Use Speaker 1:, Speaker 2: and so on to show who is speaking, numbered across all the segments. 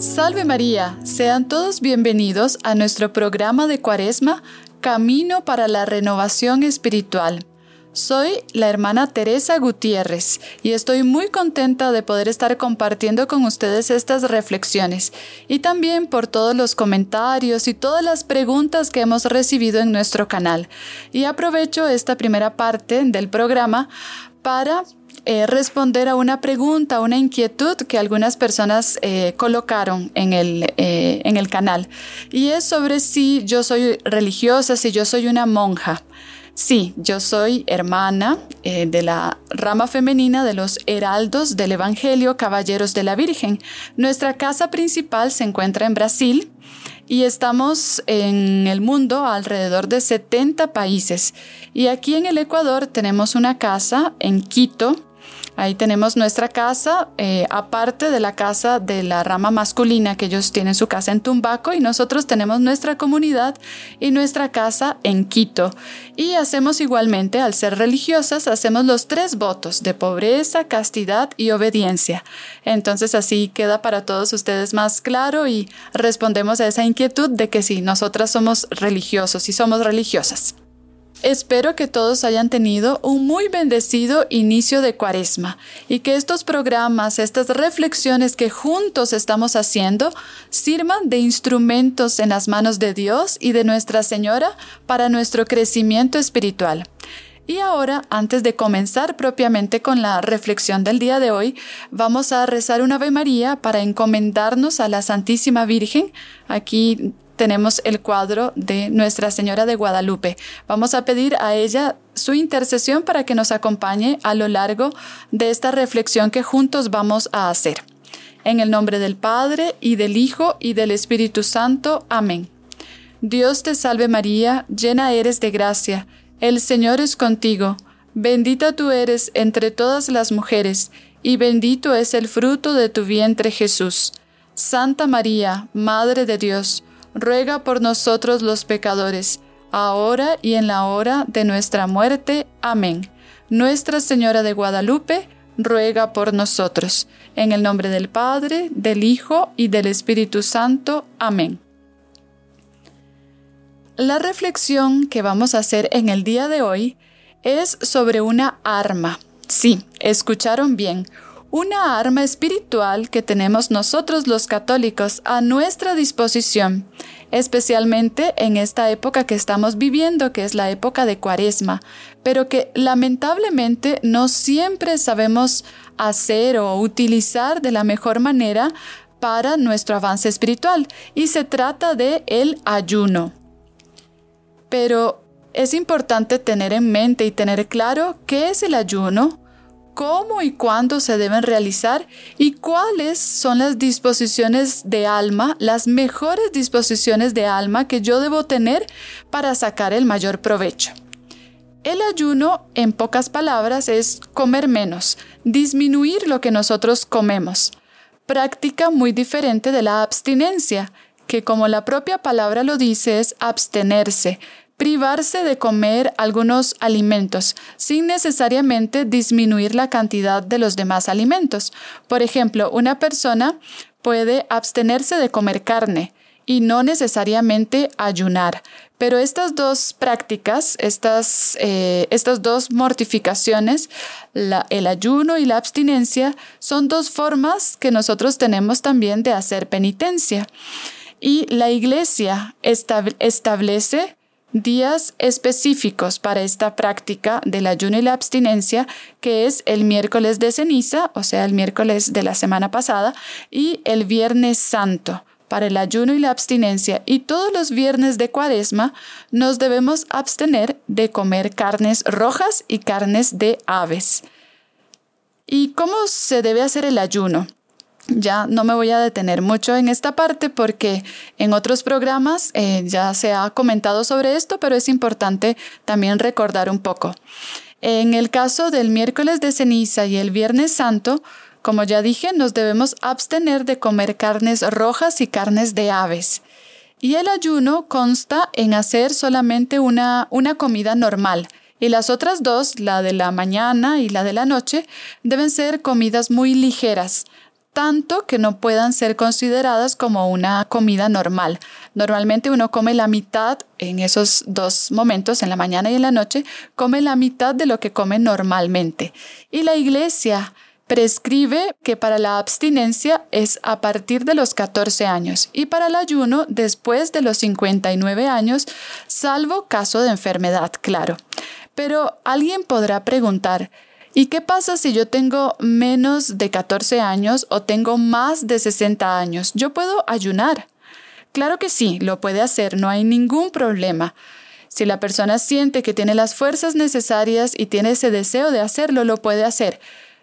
Speaker 1: Salve María, sean todos bienvenidos a nuestro programa de Cuaresma, Camino para la Renovación Espiritual. Soy la hermana Teresa Gutiérrez y estoy muy contenta de poder estar compartiendo con ustedes estas reflexiones y también por todos los comentarios y todas las preguntas que hemos recibido en nuestro canal. Y aprovecho esta primera parte del programa para eh, responder a una pregunta, una inquietud que algunas personas eh, colocaron en el, eh, en el canal. Y es sobre si yo soy religiosa, si yo soy una monja. Sí, yo soy hermana de la rama femenina de los heraldos del Evangelio Caballeros de la Virgen. Nuestra casa principal se encuentra en Brasil y estamos en el mundo alrededor de 70 países. Y aquí en el Ecuador tenemos una casa en Quito, Ahí tenemos nuestra casa, eh, aparte de la casa de la rama masculina, que ellos tienen su casa en Tumbaco, y nosotros tenemos nuestra comunidad y nuestra casa en Quito. Y hacemos igualmente, al ser religiosas, hacemos los tres votos de pobreza, castidad y obediencia. Entonces así queda para todos ustedes más claro y respondemos a esa inquietud de que sí, nosotras somos religiosos y somos religiosas. Espero que todos hayan tenido un muy bendecido inicio de cuaresma y que estos programas, estas reflexiones que juntos estamos haciendo, sirvan de instrumentos en las manos de Dios y de Nuestra Señora para nuestro crecimiento espiritual. Y ahora, antes de comenzar propiamente con la reflexión del día de hoy, vamos a rezar una Ave María para encomendarnos a la Santísima Virgen. Aquí tenemos el cuadro de Nuestra Señora de Guadalupe. Vamos a pedir a ella su intercesión para que nos acompañe a lo largo de esta reflexión que juntos vamos a hacer. En el nombre del Padre, y del Hijo, y del Espíritu Santo. Amén. Dios te salve María, llena eres de gracia, el Señor es contigo, bendita tú eres entre todas las mujeres, y bendito es el fruto de tu vientre Jesús. Santa María, Madre de Dios, ruega por nosotros los pecadores, ahora y en la hora de nuestra muerte. Amén. Nuestra Señora de Guadalupe, ruega por nosotros. En el nombre del Padre, del Hijo y del Espíritu Santo. Amén. La reflexión que vamos a hacer en el día de hoy es sobre una arma. Sí, escucharon bien, una arma espiritual que tenemos nosotros los católicos a nuestra disposición, especialmente en esta época que estamos viviendo, que es la época de Cuaresma, pero que lamentablemente no siempre sabemos hacer o utilizar de la mejor manera para nuestro avance espiritual, y se trata de el ayuno. Pero es importante tener en mente y tener claro qué es el ayuno, cómo y cuándo se deben realizar y cuáles son las disposiciones de alma, las mejores disposiciones de alma que yo debo tener para sacar el mayor provecho. El ayuno, en pocas palabras, es comer menos, disminuir lo que nosotros comemos. Práctica muy diferente de la abstinencia, que como la propia palabra lo dice es abstenerse, privarse de comer algunos alimentos sin necesariamente disminuir la cantidad de los demás alimentos. Por ejemplo, una persona puede abstenerse de comer carne y no necesariamente ayunar. Pero estas dos prácticas, estas, eh, estas dos mortificaciones, el ayuno y la abstinencia, son dos formas que nosotros tenemos también de hacer penitencia. Y la iglesia establece días específicos para esta práctica del ayuno y la abstinencia, que es el miércoles de ceniza, o sea, el miércoles de la semana pasada, y el viernes santo para el ayuno y la abstinencia. Y todos los viernes de cuaresma nos debemos abstener de comer carnes rojas y carnes de aves. ¿Y cómo se debe hacer el ayuno? Ya no me voy a detener mucho en esta parte porque en otros programas eh, ya se ha comentado sobre esto, pero es importante también recordar un poco. En el caso del miércoles de ceniza y el viernes santo, como ya dije, nos debemos abstener de comer carnes rojas y carnes de aves. Y el ayuno consta en hacer solamente una, una comida normal, y las otras dos, la de la mañana y la de la noche, deben ser comidas muy ligeras, tanto que no puedan ser consideradas como una comida normal. Normalmente uno come la mitad en esos dos momentos, en la mañana y en la noche, come la mitad de lo que come normalmente. Y la iglesia prescribe que para la abstinencia es a partir de los 14 años y para el ayuno después de los 59 años, salvo caso de enfermedad, claro. Pero alguien podrá preguntar, ¿y qué pasa si yo tengo menos de 14 años o tengo más de 60 años? ¿Yo puedo ayunar? Claro que sí, lo puede hacer, no hay ningún problema. Si la persona siente que tiene las fuerzas necesarias y tiene ese deseo de hacerlo, lo puede hacer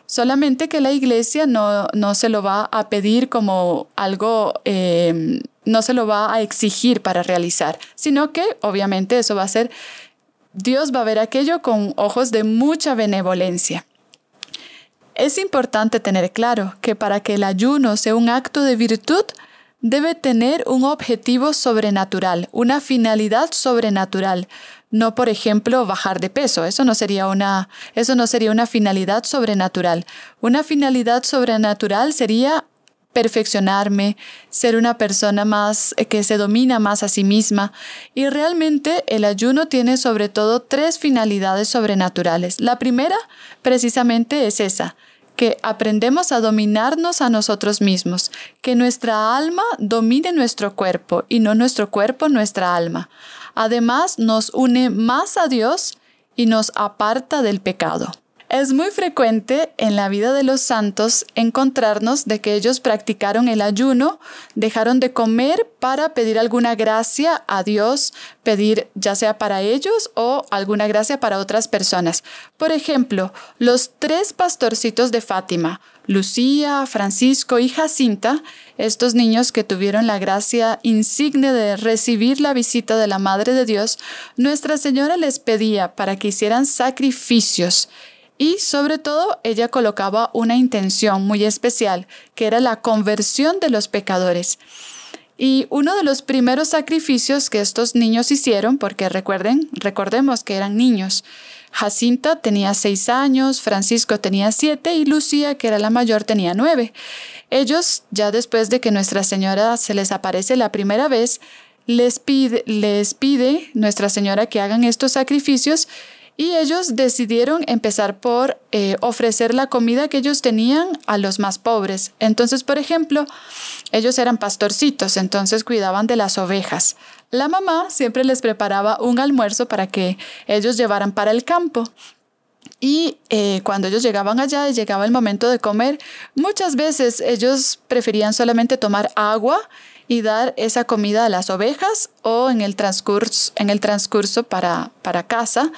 Speaker 1: solamente que la iglesia no, se lo va a pedir como algo, em, no se lo va a exigir para realizar, sino que obviamente eso va a ser, Dios va a ver aquello con ojos de mucha benevolencia. Es importante tener claro que para que el ayuno sea un acto de virtud, debe tener un objetivo sobrenatural, una finalidad sobrenatural, no por ejemplo bajar de peso, eso no sería una eso no sería una finalidad sobrenatural. Una finalidad sobrenatural sería perfeccionarme, ser una persona más eh, que se domina más a sí misma. Y realmente el ayuno tiene sobre todo tres finalidades sobrenaturales. La primera precisamente es esa, que aprendemos a dominarnos a nosotros mismos, que nuestra alma domine nuestro cuerpo y no nuestro cuerpo nuestra alma. Además, nos une más a Dios y nos aparta del pecado. Es muy frecuente en la vida de los santos encontrarnos de que ellos practicaron el ayuno, dejaron de comer para pedir alguna gracia a Dios, pedir ya sea para ellos o alguna gracia para otras personas. Por ejemplo, los tres pastorcitos de Fátima, Lucía, Francisco y Jacinta, estos niños que tuvieron la gracia insigne de recibir la visita de la Madre de Dios, Nuestra Señora les pedía para que hicieran sacrificios y sobre todo ella colocaba una intención muy especial, que era la conversión de los pecadores. Y uno de los primeros sacrificios que estos niños hicieron, porque recuerden, recordemos que eran niños, Jacinta tenía seis años, Francisco tenía siete y Lucía, que era la mayor, tenía nueve. Ellos, ya después de que Nuestra Señora se les aparece la primera vez, les pide, les pide Nuestra Señora que hagan estos sacrificios y ellos decidieron empezar por eh, ofrecer la comida que ellos tenían a los más pobres. Entonces, por ejemplo, ellos eran pastorcitos, entonces cuidaban de las ovejas. La mamá siempre les preparaba un almuerzo para que ellos llevaran para el campo. Y eh, cuando ellos llegaban allá y llegaba el momento de comer, muchas veces ellos preferían solamente tomar agua y dar esa comida a las ovejas o en el transcurso, en el transcurso para, para casa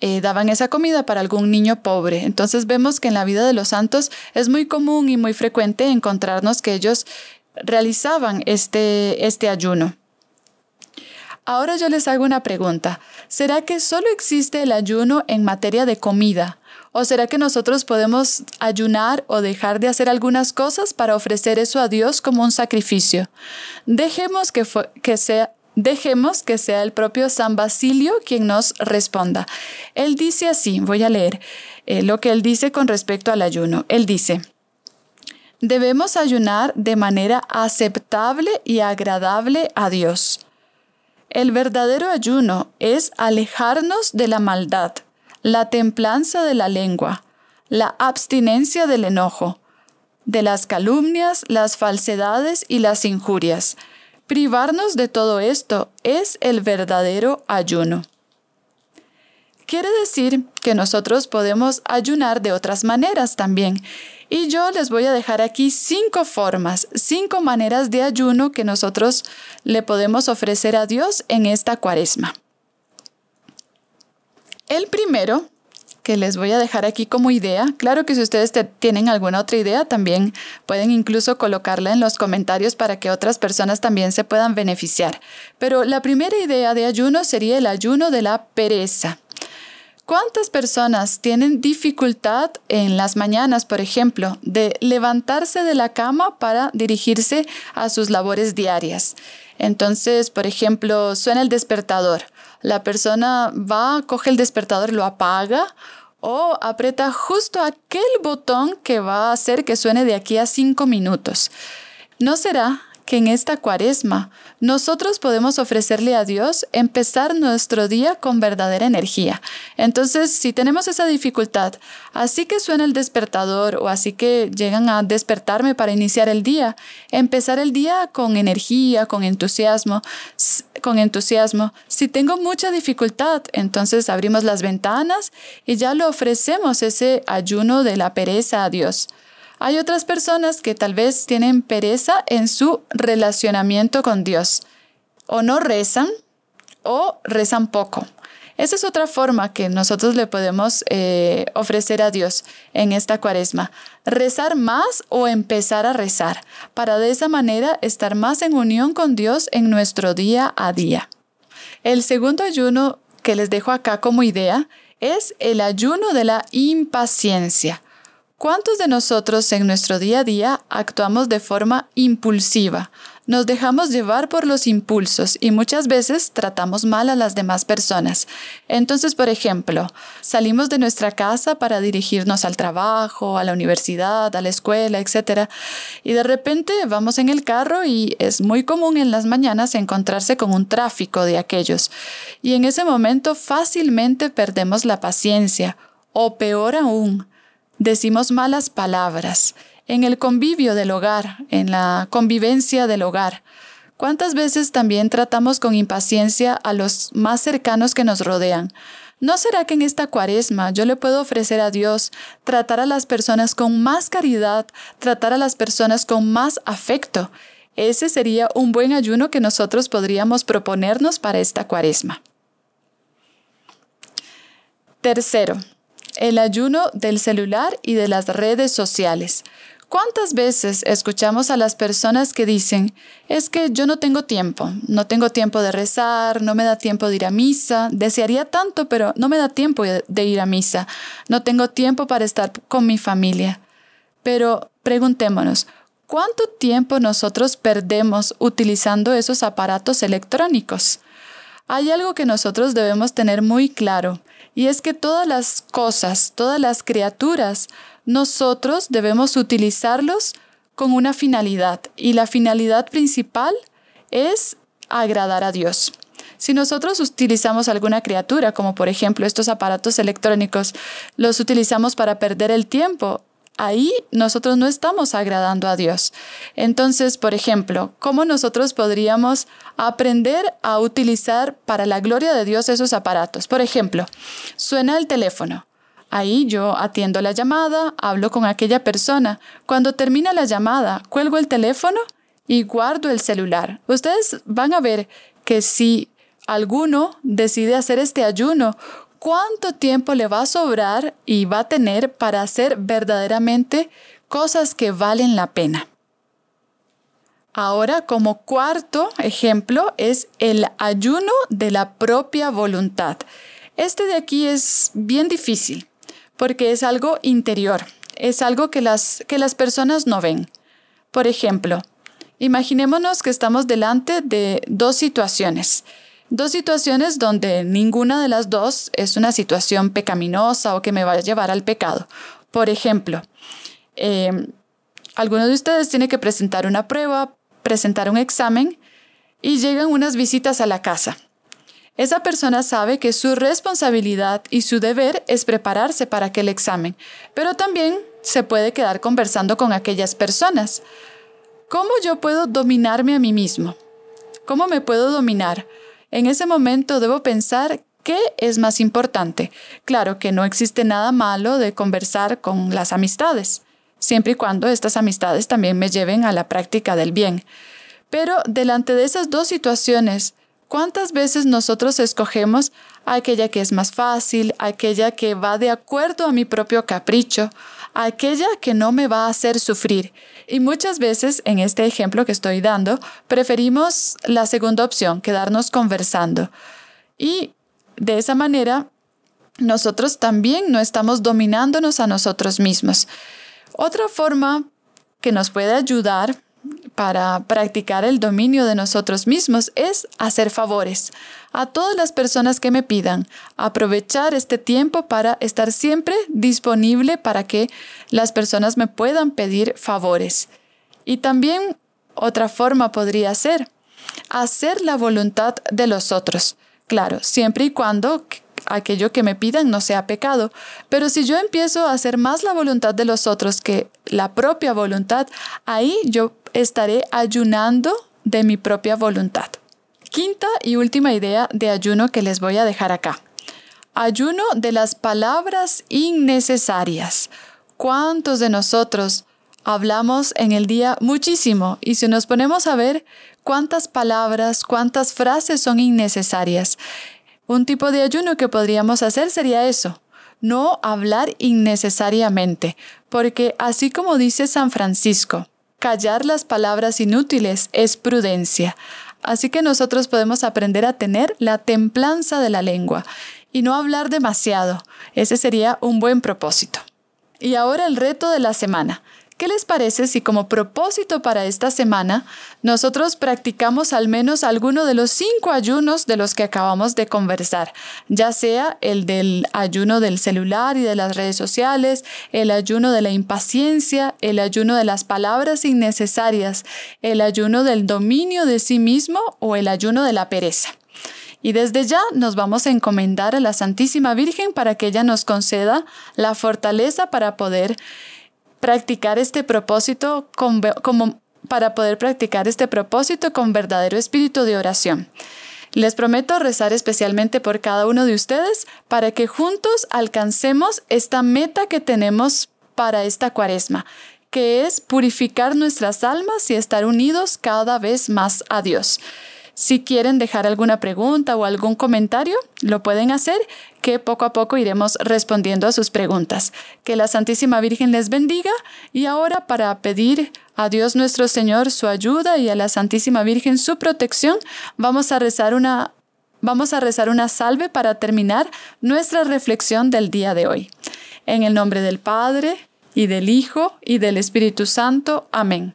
Speaker 1: eh, daban esa comida para algún niño pobre. Entonces vemos que en la vida de los santos es muy común y muy frecuente encontrarnos que ellos realizaban este, este ayuno. Ahora yo les hago una pregunta. ¿Será que solo existe el ayuno en materia de comida? ¿O será que nosotros podemos ayunar o dejar de hacer algunas cosas para ofrecer eso a Dios como un sacrificio? Dejemos que, sea el propio San Basilio quien nos responda. Él dice así, voy a leer eh, lo que él dice con respecto al ayuno. Él dice, debemos ayunar de manera aceptable y agradable a Dios. El verdadero ayuno es alejarnos de la maldad, la templanza de la lengua, la abstinencia del enojo, de las calumnias, las falsedades y las injurias. Privarnos de todo esto es el verdadero ayuno. Quiere decir que nosotros podemos ayunar de otras maneras también. Y yo les voy a dejar aquí cinco formas, cinco maneras de ayuno que nosotros le podemos ofrecer a Dios en esta cuaresma. El primero, que les voy a dejar aquí como idea, claro que si ustedes tienen alguna otra idea, también pueden incluso colocarla en los comentarios para que otras personas también se puedan beneficiar. Pero la primera idea de ayuno sería el ayuno de la pereza. ¿Cuántas personas tienen dificultad en las mañanas, por ejemplo, de levantarse de la cama para dirigirse a sus labores diarias? Entonces, por ejemplo, suena el despertador. La persona va, coge el despertador, lo apaga o aprieta justo aquel botón que va a hacer que suene de aquí a cinco minutos. ¿No será que en esta cuaresma nosotros podemos ofrecerle a Dios empezar nuestro día con verdadera energía. Entonces, si tenemos esa dificultad, así que suena el despertador o así que llegan a despertarme para iniciar el día, empezar el día con energía, con entusiasmo, con entusiasmo. Si tengo mucha dificultad, entonces abrimos las ventanas y ya lo ofrecemos ese ayuno de la pereza a Dios. Hay otras personas que tal vez tienen pereza en su relacionamiento con Dios. O no rezan o rezan poco. Esa es otra forma que nosotros le podemos eh, ofrecer a Dios en esta cuaresma. Rezar más o empezar a rezar, para de esa manera estar más en unión con Dios en nuestro día a día. El segundo ayuno que les dejo acá como idea es el ayuno de la impaciencia. ¿Cuántos de nosotros en nuestro día a día actuamos de forma impulsiva? Nos dejamos llevar por los impulsos y muchas veces tratamos mal a las demás personas. Entonces, por ejemplo, salimos de nuestra casa para dirigirnos al trabajo, a la universidad, a la escuela, etc. Y de repente vamos en el carro y es muy común en las mañanas encontrarse con un tráfico de aquellos. Y en ese momento fácilmente perdemos la paciencia o peor aún, decimos malas palabras, en el convivio del hogar, en la convivencia del hogar. ¿Cuántas veces también tratamos con impaciencia a los más cercanos que nos rodean? ¿No será que en esta cuaresma yo le puedo ofrecer a Dios tratar a las personas con más caridad, tratar a las personas con más afecto? Ese sería un buen ayuno que nosotros podríamos proponernos para esta cuaresma. Tercero, el ayuno del celular y de las redes sociales. ¿Cuántas veces escuchamos a las personas que dicen, es que yo no tengo tiempo, no tengo tiempo de rezar, no me da tiempo de ir a misa, desearía tanto, pero no me da tiempo de ir a misa, no tengo tiempo para estar con mi familia? Pero preguntémonos, ¿cuánto tiempo nosotros perdemos utilizando esos aparatos electrónicos? Hay algo que nosotros debemos tener muy claro y es que todas las cosas, todas las criaturas, nosotros debemos utilizarlos con una finalidad y la finalidad principal es agradar a Dios. Si nosotros utilizamos alguna criatura, como por ejemplo estos aparatos electrónicos, los utilizamos para perder el tiempo, ahí nosotros no estamos agradando a Dios. Entonces, por ejemplo, ¿cómo nosotros podríamos aprender a utilizar para la gloria de Dios esos aparatos? Por ejemplo, suena el teléfono. Ahí yo atiendo la llamada, hablo con aquella persona. Cuando termina la llamada, cuelgo el teléfono y guardo el celular. Ustedes van a ver que si alguno decide hacer este ayuno cuánto tiempo le va a sobrar y va a tener para hacer verdaderamente cosas que valen la pena. Ahora, como cuarto ejemplo, es el ayuno de la propia voluntad. Este de aquí es bien difícil porque es algo interior, es algo que las, que las personas no ven. Por ejemplo, imaginémonos que estamos delante de dos situaciones Dos situaciones donde ninguna de las dos es una situación pecaminosa o que me va a llevar al pecado. Por ejemplo, eh, alguno de ustedes tiene que presentar una prueba, presentar un examen y llegan unas visitas a la casa. Esa persona sabe que su responsabilidad y su deber es prepararse para aquel examen, pero también se puede quedar conversando con aquellas personas. ¿Cómo yo puedo dominarme a mí mismo? ¿Cómo me puedo dominar? En ese momento debo pensar qué es más importante. Claro que no existe nada malo de conversar con las amistades, siempre y cuando estas amistades también me lleven a la práctica del bien. Pero delante de esas dos situaciones, ¿cuántas veces nosotros escogemos aquella que es más fácil, aquella que va de acuerdo a mi propio capricho, aquella que no me va a hacer sufrir. Y muchas veces, en este ejemplo que estoy dando, preferimos la segunda opción, quedarnos conversando. Y de esa manera, nosotros también no estamos dominándonos a nosotros mismos. Otra forma que nos puede ayudar para practicar el dominio de nosotros mismos es hacer favores a todas las personas que me pidan, aprovechar este tiempo para estar siempre disponible para que las personas me puedan pedir favores. Y también otra forma podría ser hacer la voluntad de los otros. Claro, siempre y cuando aquello que me pidan no sea pecado. Pero si yo empiezo a hacer más la voluntad de los otros que la propia voluntad, ahí yo estaré ayunando de mi propia voluntad. Quinta y última idea de ayuno que les voy a dejar acá. Ayuno de las palabras innecesarias. ¿Cuántos de nosotros hablamos en el día muchísimo? Y si nos ponemos a ver cuántas palabras, cuántas frases son innecesarias. Un tipo de ayuno que podríamos hacer sería eso, no hablar innecesariamente, porque así como dice San Francisco, callar las palabras inútiles es prudencia. Así que nosotros podemos aprender a tener la templanza de la lengua y no hablar demasiado. Ese sería un buen propósito. Y ahora el reto de la semana. ¿Qué les parece si como propósito para esta semana nosotros practicamos al menos alguno de los cinco ayunos de los que acabamos de conversar? Ya sea el del ayuno del celular y de las redes sociales, el ayuno de la impaciencia, el ayuno de las palabras innecesarias, el ayuno del dominio de sí mismo o el ayuno de la pereza. Y desde ya nos vamos a encomendar a la Santísima Virgen para que ella nos conceda la fortaleza para poder practicar este propósito como para poder practicar este propósito con verdadero espíritu de oración. Les prometo rezar especialmente por cada uno de ustedes para que juntos alcancemos esta meta que tenemos para esta cuaresma, que es purificar nuestras almas y estar unidos cada vez más a Dios. Si quieren dejar alguna pregunta o algún comentario, lo pueden hacer, que poco a poco iremos respondiendo a sus preguntas. Que la Santísima Virgen les bendiga y ahora para pedir a Dios nuestro Señor su ayuda y a la Santísima Virgen su protección, vamos a rezar una Vamos a rezar una salve para terminar nuestra reflexión del día de hoy. En el nombre del Padre, y del Hijo, y del Espíritu Santo. Amén.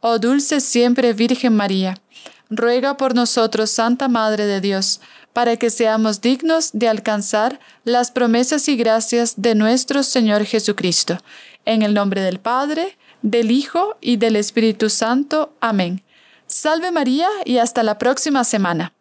Speaker 1: Oh dulce siempre Virgen María, ruega por nosotros, Santa Madre de Dios, para que seamos dignos de alcanzar las promesas y gracias de nuestro Señor Jesucristo. En el nombre del Padre, del Hijo y del Espíritu Santo. Amén. Salve María y hasta la próxima semana.